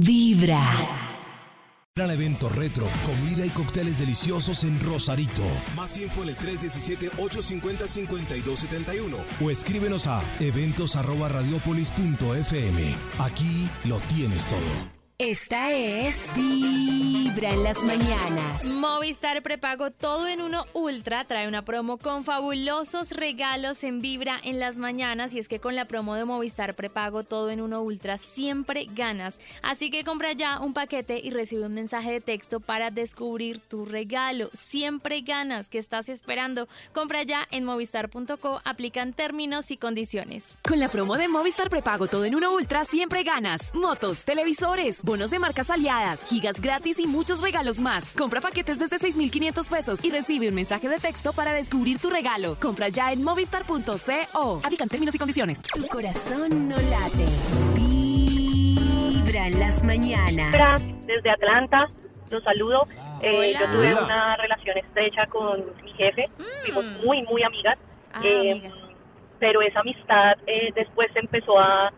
Vibra. Gran evento retro, comida y cócteles deliciosos en Rosarito. Más info en el 317-850-5271 o escríbenos a eventos@radiopolis.fm. Aquí lo tienes todo. Esta es Vibra en las mañanas. Movistar prepago todo en uno Ultra trae una promo con fabulosos regalos en Vibra en las mañanas y es que con la promo de Movistar prepago todo en uno Ultra siempre ganas. Así que compra ya un paquete y recibe un mensaje de texto para descubrir tu regalo. Siempre ganas. ¿Qué estás esperando? Compra ya en movistar.co. Aplican términos y condiciones. Con la promo de Movistar prepago todo en uno Ultra siempre ganas. Motos, televisores, bonos de marcas aliadas, gigas gratis y muchos regalos más. Compra paquetes desde 6,500 pesos y recibe un mensaje de texto para descubrir tu regalo. Compra ya en movistar.co. Aplican términos y condiciones. Tu corazón no late. Vibra en las mañanas. desde Atlanta, los saludo. Eh, yo tuve Hola. una relación estrecha con mi jefe, fuimos muy, muy amigas. Ah, Eh, amigas. pero esa amistad eh, después se empezó a,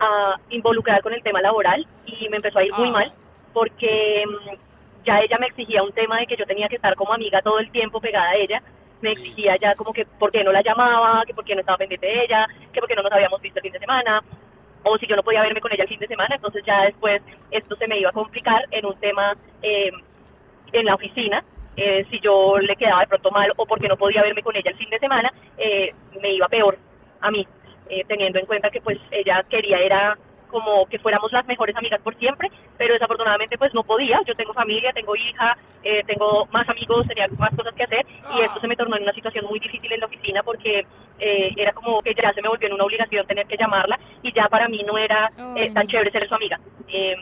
a involucrar con el tema laboral y me empezó a ir muy Ah. mal porque mm, ya ella me exigía un tema de que yo tenía que estar como amiga todo el tiempo pegada a ella. Me exigía ya como que por qué no la llamaba, que por qué no estaba pendiente de ella, que por qué no nos habíamos visto el fin de semana, o si yo no podía verme con ella el fin de semana. Entonces ya después esto se me iba a complicar en un tema eh, en la oficina. eh, si yo le quedaba de pronto mal o porque no podía verme con ella el fin de semana, eh, me iba peor a mí, eh, teniendo en cuenta que pues ella quería era como que fuéramos las mejores amigas por siempre, pero desafortunadamente pues no podía, yo tengo familia, tengo hija, eh, tengo más amigos, tenía más cosas que hacer y esto se me tornó en una situación muy difícil en la oficina porque eh, era como que ya se me volvió en una obligación tener que llamarla y ya para mí no era eh, tan chévere ser su amiga. Eh,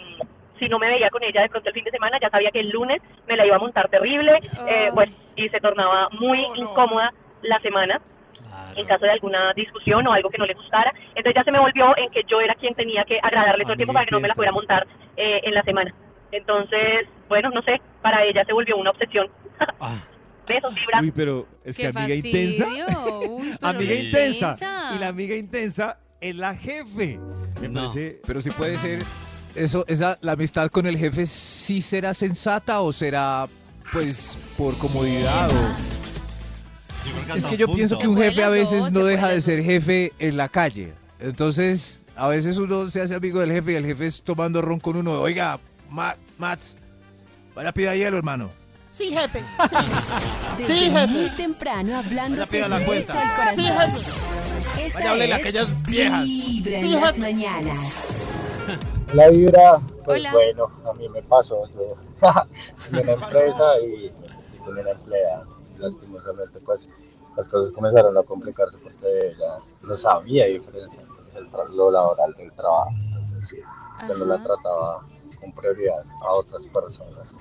si no me veía con ella de pronto el fin de semana, ya sabía que el lunes me la iba a montar terrible, eh, bueno, y se tornaba muy incómoda la semana en caso de alguna discusión o algo que no le gustara. Entonces ya se me volvió en que yo era quien tenía que agradarle todo el tiempo para que no me la fuera a montar eh, en la semana. Entonces, bueno, no sé, para ella se volvió una obsesión. Ah. Besos, vibra. Uy, pero es que Qué amiga intensa. fastidio. Uy, pero Amiga intensa. intensa. Y la amiga intensa es la jefe. Me No. parece. Pero si puede ser, eso, esa, la amistad con el jefe sí será sensata o será, pues, por comodidad o... Es que yo un pienso punto. que un jefe a veces no deja de ser jefe en la calle. Entonces, a veces uno se hace amigo del jefe y el jefe es tomando ron con uno. Oiga, Ma- Mats, vaya pida hielo, hermano. Sí, jefe. Desde Sí, jefe. muy temprano hablando Vaya, pida la cuenta. al corazón. Sí, jefe. Esta Vaya, háblele a aquellas viejas. Vibra en Sí, las jefe. mañanas. La vibra, pues Hola. bueno, a mí me pasó. Yo en una empresa y metí con una empleada. Lastimosamente, pues las cosas comenzaron a complicarse porque ella no sabía diferenciar lo laboral del trabajo. Entonces, sí, yo no la trataba con prioridad a otras personas.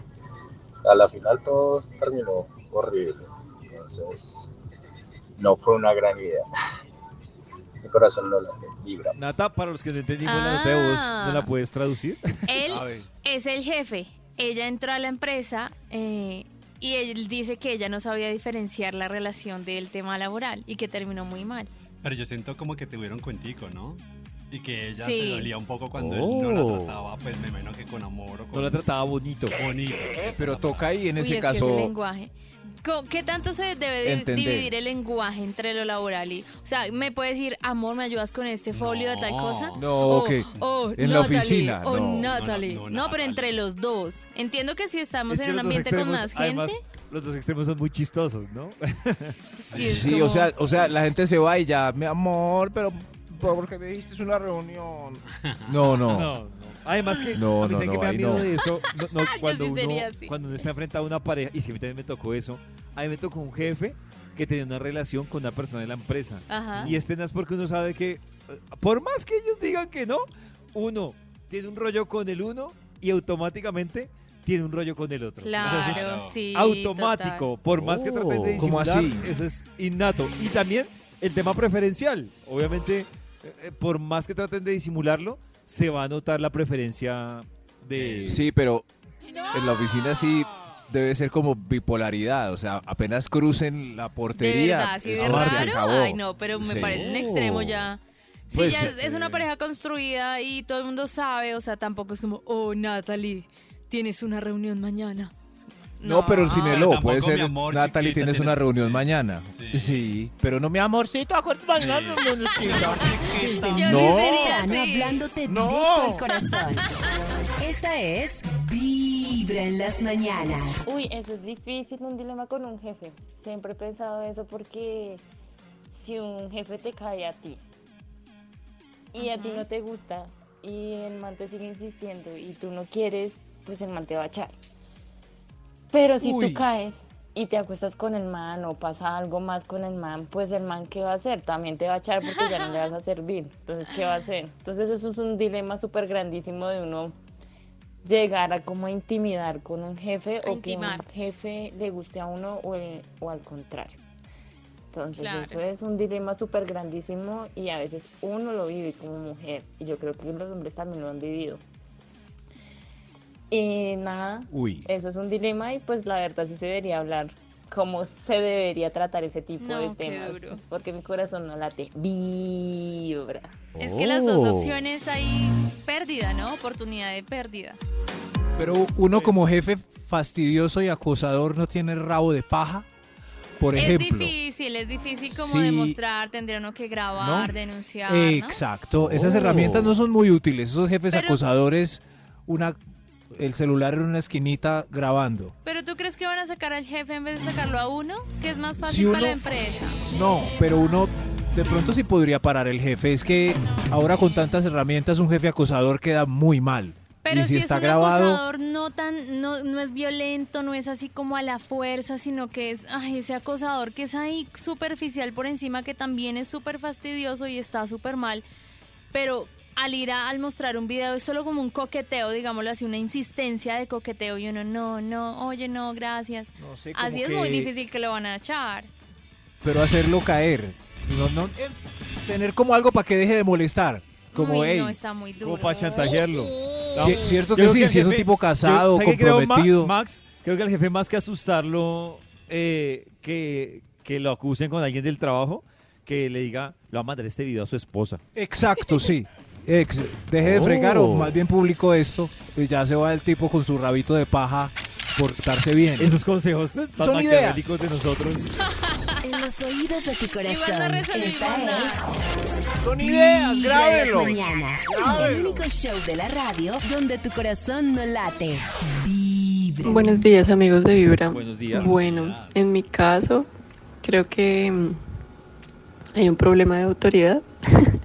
A la final todo terminó horrible. Entonces, no fue una gran idea. Mi corazón no la vibra. Nata, para los que no entendimos la nota de voz, Ah. ¿no la puedes traducir? Él es el jefe. Ella entró a la empresa eh, y él dice que ella no sabía diferenciar la relación del tema laboral y que terminó muy mal. Pero yo siento como que tuvieron cuentico, ¿no? Y que ella Sí. se dolía un poco cuando Oh. él no la trataba, pues me imagino que con amor o No con la trataba bonito. bonito. Pero toca ahí en Uy, ese es que ese caso... lenguaje. ¿Qué tanto se debe Entender. dividir el lenguaje entre lo laboral y, o sea, me puede decir, amor, me ayudas con este folio de tal No. cosa? No, O- o en la Natalie, oficina, O no. Natalie. No, No, no, no, pero entre los dos. Entiendo que si estamos Es que en un ambiente con extremos, más gente, Además, los dos extremos son muy chistosos, ¿no? sí, Sí, como- o sea, o sea, la gente se va y ya, mi amor, pero ¿por qué me dijiste es una reunión? No, no. No, no. Además que No, a mí no, ¿saben no, que me da miedo no. de eso. No, no, Yo cuando, sí uno, cuando uno está enfrentado a una pareja, y si a mí también me tocó eso, a mí me tocó un jefe que tenía una relación con una persona de la empresa. Ajá. Y es tenaz porque uno sabe que, eh, por más que ellos digan que no, uno tiene un rollo con el uno y automáticamente tiene un rollo con el otro. O sea, eso es Claro, sí. automático. Por más que traten de Oh, ¿cómo disimular, así? eso es innato. Y también el tema preferencial. Obviamente, por más que traten de disimularlo, se va a notar la preferencia de... Sí, pero en la oficina sí debe ser como bipolaridad, o sea, apenas crucen la total. De portería. verdad, así de raro. Ay, no, pero me Sí. parece un extremo ya. Sí, Pues, ya es, es una eh, pareja construida y todo el mundo sabe, o sea, tampoco es como, oh, Natalie, tienes una reunión mañana. No, pero el Ah, cinelo tampoco, puede ser. amor, Natalie, chiquita, tienes una reunión mañana. Sí. Sí. pero no mi amor. Amorcito, acuérdate mañana no Yo No. temprano, así. hablándote No. directo al corazón. Esta es Vibra en las mañanas. Uy, eso es difícil, un dilema con un jefe. Siempre he pensado eso porque si un jefe te cae a ti y a ti no te gusta y el man te sigue insistiendo y tú no quieres, pues el man te va a echar. Pero si Uy. tú caes y te acuestas con el man o pasa algo más con el man, pues el man ¿qué va a hacer? También te va a echar porque ya no le vas a servir. Entonces, ¿qué va a hacer? Entonces eso es un dilema súper grandísimo de uno llegar a como a intimidar con un jefe A o que un jefe le guste a uno o, el- o al contrario. Entonces Claro. eso es un dilema súper grandísimo y a veces uno lo vive como mujer y yo creo que los hombres también lo han vivido. Y nada, Uy. eso es un dilema y pues la verdad sí se debería hablar cómo se debería tratar ese tipo No, de qué temas. duro. Es porque mi corazón no late, vibra. Es que las dos Oh. opciones hay pérdida, ¿no? Oportunidad de pérdida. Pero uno como jefe fastidioso y acosador no tiene rabo de paja. Por es ejemplo. difícil, es difícil como demostrar, tendría uno que grabar, ¿No? denunciar, ¿no? Exacto. Esas herramientas no son muy útiles. Esos jefes Pero- acosadores, una, el celular en una esquinita grabando. Pero tú crees que van a sacar al jefe en vez de sacarlo a uno, que es más fácil Si para la empresa. No, pero uno de pronto sí podría parar el jefe. Es que ahora con tantas herramientas un jefe acosador queda muy mal. Pero y si, si, es está un grabado, acosador no tan, no, no es violento, no es así como a la fuerza, sino que es ay, ese acosador que es ahí superficial por encima, que también es súper fastidioso y está súper mal. Pero al ir a al mostrar un video es solo como un coqueteo, digámoslo así, una insistencia de coqueteo y uno no, no, oye, no, gracias. no sé, como Así es muy que- difícil que lo van a echar. Pero hacerlo caer. No, no, eh, tener como algo para que deje de molestar. Como, Uy, no, está muy duro. Como para chantajearlo. ci- cierto que sí, el si es un tipo casado, yo- ¿sabe qué creo, Ma- comprometido. Max, creo que al jefe más que asustarlo, eh, que, que lo acusen con alguien del trabajo, que le diga, lo va a mandar este video a su esposa. Exacto, sí. Ex, deje de fregar o Oh. más bien publico esto. Y ya se va el tipo con su rabito de paja portarse bien. Esos consejos tan Son ideas. maquiavélicos de nosotros. En los oídos de tu corazón. Esta es Son ideas, mañanas. El único show de la radio donde tu corazón no late. Vibra. Buenos días amigos de Vibra. Buenos días. Bueno, en mi caso, creo que mm, hay un problema de autoridad.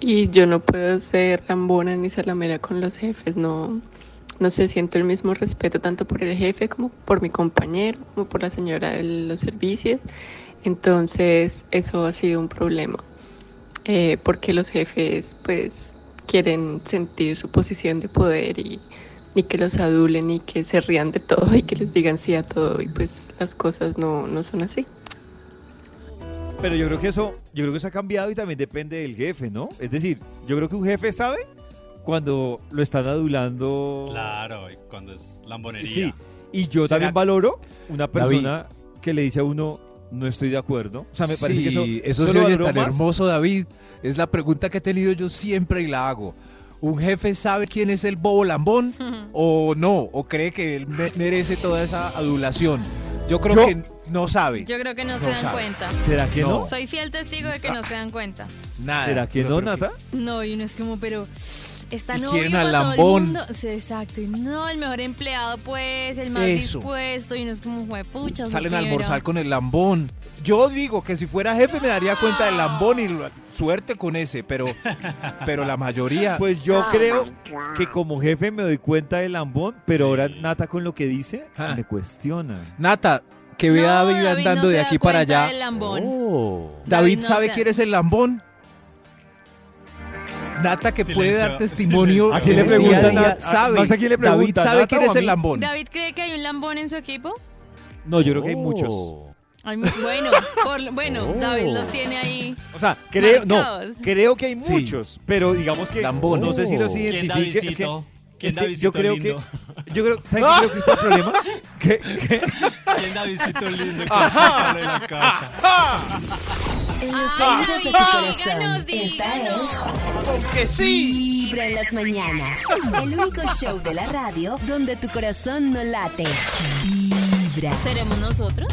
Y yo no puedo ser rambona ni salamera con los jefes, no, no sé, siento el mismo respeto tanto por el jefe como por mi compañero, como por la señora de los servicios. Entonces, eso ha sido un problema, eh, porque los jefes pues quieren sentir su posición de poder y, y que los adulen y que se rían de todo y que les digan sí a todo y pues las cosas no, no son así. Pero yo creo que eso, yo creo que eso ha cambiado y también depende del jefe, ¿no? Es decir, yo creo que un jefe sabe cuando lo están adulando. Claro, y cuando es lambonería. Sí. Y yo ¿Será- también valoro una David. persona que le dice a uno, no estoy de acuerdo. O sea, me parece que eso, Sí, eso se lo oye tan más. hermoso, David. Es la pregunta que he tenido yo siempre y la hago. ¿Un jefe sabe quién es el bobo lambón o no? ¿O cree que él me- merece toda esa adulación? Yo creo Yo- que no sabe. Yo creo que no, se dan sabe. cuenta. ¿Será que no? No. Soy fiel testigo de que no se dan cuenta. Nada. ¿Será que no, creo Nata? No, y uno es como, pero está Y novio quieren al todo el lambón. mundo. Sí, exacto. Y no, el mejor empleado, pues, el más Eso. dispuesto. Y uno es como, juepucha. Salen a supieron". almorzar con el lambón. Yo digo que si fuera jefe me daría cuenta del lambón y suerte con ese, pero, pero la mayoría... Pues yo creo que como jefe me doy cuenta del lambón, pero ahora Nata con lo que dice Ah. me cuestiona. Nata, que vea No, a David David andando no de aquí para allá. del lambón. Oh. David, David no sabe se- quién es el lambón. Nata que puede Silencio, dar testimonio silencio. ¿A quién le del día a pregunta, día, Nat- a- sabe. Max, ¿a quién le David sabe Nata quién o a es el mí? lambón. ¿David cree que hay un lambón en su equipo? No, yo creo que hay muchos. Hay mu- bueno, por- bueno, Oh. David los tiene ahí. O sea, creo, no, Marcados. creo que hay Sí. muchos, pero digamos que Lambones. no sé si los. ¿Quién identifique. es que- Davidcito? ¿Quién es que Davidcito yo creo lindo? que, yo creo, ¿saben qué creo que está el problema? que, que- ¿Quién Davidcito lindo? Que sacarlo de la casa. En los Ay, oídos de tu corazón. díganos, Esta díganos. es. ¡Que sí! Vibra en las mañanas. El único show de la radio donde tu corazón no late. Vibra. ¿Seremos nosotros?